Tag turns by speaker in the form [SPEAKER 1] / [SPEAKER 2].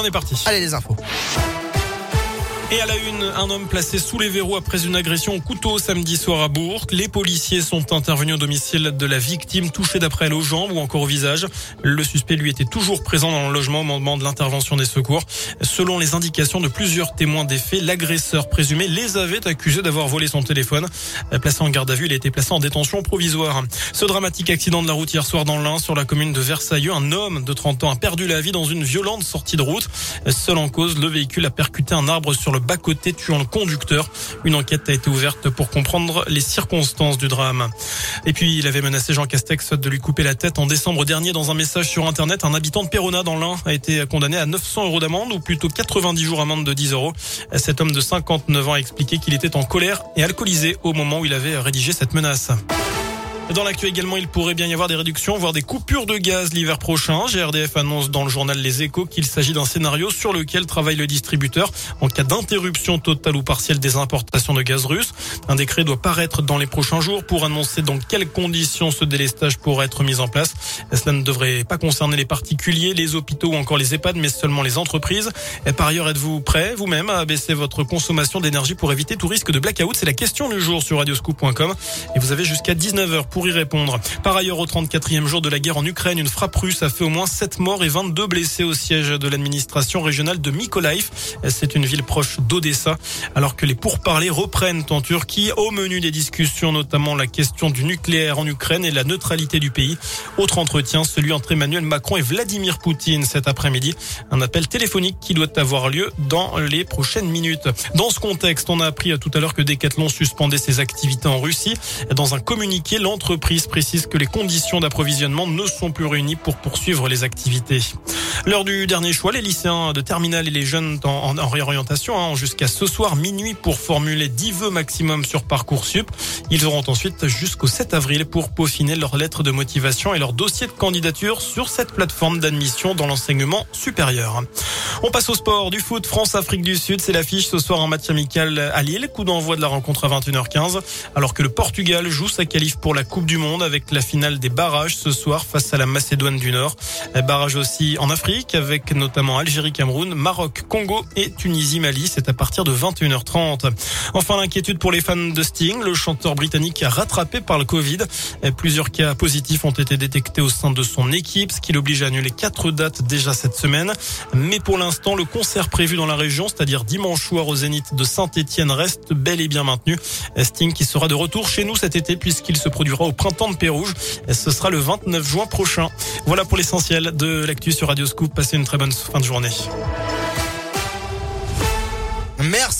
[SPEAKER 1] on est parti.
[SPEAKER 2] Allez les infos.
[SPEAKER 1] Et à la une, un homme placé sous les verrous après une agression au couteau samedi soir à Bourg. Les policiers sont intervenus au domicile de la victime touchée d'après elle aux jambes ou encore au visage. Le suspect lui était toujours présent dans le logement au moment de l'intervention des secours. Selon les indications de plusieurs témoins des faits, l'agresseur présumé les avait accusés d'avoir volé son téléphone. Placé en garde à vue, il a été placé en détention provisoire. Ce dramatique accident de la route hier soir dans l'Ain sur la commune de Versailles, un homme de 30 ans a perdu la vie dans une violente sortie de route. Seul en cause, le véhicule a percuté un arbre sur le bas-côté tuant le conducteur. Une enquête a été ouverte pour comprendre les circonstances du drame. Et puis, il avait menacé Jean Castex de lui couper la tête en décembre dernier dans un message sur Internet. Un habitant de Perona dans l'Ain a été condamné à 900 euros d'amende ou plutôt 90 jours amende de 10 euros. Cet homme de 59 ans a expliqué qu'il était en colère et alcoolisé au moment où il avait rédigé cette menace. Dans l'actu également, il pourrait bien y avoir des réductions, voire des coupures de gaz l'hiver prochain. GRDF annonce dans le journal Les Échos qu'il s'agit d'un scénario sur lequel travaille le distributeur en cas d'interruption totale ou partielle des importations de gaz russe. Un décret doit paraître dans les prochains jours pour annoncer dans quelles conditions ce délestage pourrait être mis en place. Cela ne devrait pas concerner les particuliers, les hôpitaux ou encore les EHPAD, mais seulement les entreprises. Et par ailleurs, êtes-vous prêt vous-même à baisser votre consommation d'énergie pour éviter tout risque de blackout? C'est la question du jour sur radioscoop.com et vous avez jusqu'à 19h pour Par ailleurs, au 34e jour de la guerre en Ukraine, une frappe russe a fait au moins 7 morts et 22 blessés au siège de l'administration régionale de Mykolaiv. C'est une ville proche d'Odessa. Alors que les pourparlers reprennent en Turquie, au menu des discussions, notamment la question du nucléaire en Ukraine et la neutralité du pays. Autre entretien, celui entre Emmanuel Macron et Vladimir Poutine cet après-midi. Un appel téléphonique qui doit avoir lieu dans les prochaines minutes. Dans ce contexte, on a appris tout à l'heure que Decathlon suspendait ses activités en Russie. Dans un communiqué, l'entreprise l'entreprise précise que les conditions d'approvisionnement ne sont plus réunies pour poursuivre les activités. L'heure du dernier choix, les lycéens de terminale et les jeunes en, en, réorientation hein, jusqu'à ce soir minuit pour formuler 10 vœux maximum sur Parcoursup. Ils auront ensuite jusqu'au 7 avril pour peaufiner leur lettre de motivation et leur dossier de candidature sur cette plateforme d'admission dans l'enseignement supérieur. On passe au sport du foot France-Afrique du Sud. C'est l'affiche ce soir en match amical à Lille. Coup d'envoi de la rencontre à 21h15 alors que le Portugal joue sa qualif pour la Coupe du Monde avec la finale des barrages ce soir face à la Macédoine du Nord. Barrage aussi en Afrique avec notamment Algérie, Cameroun, Maroc, Congo et Tunisie, Mali. C'est à partir de 21h30. Enfin, l'inquiétude pour les fans de Sting. Le chanteur britannique rattrapé par le Covid. Plusieurs cas positifs ont été détectés au sein de son équipe, ce qui l'oblige à annuler quatre dates déjà cette semaine. Mais pour l'instant, le concert prévu dans la région, c'est-à-dire dimanche soir au Zénith de Saint-Etienne, reste bel et bien maintenu. Sting qui sera de retour chez nous cet été puisqu'il se produira au printemps de Pérouge. Ce sera le 29 juin prochain. Voilà pour l'essentiel de l'actu sur Radio Scoop. Passez une très bonne fin de journée.
[SPEAKER 2] Merci.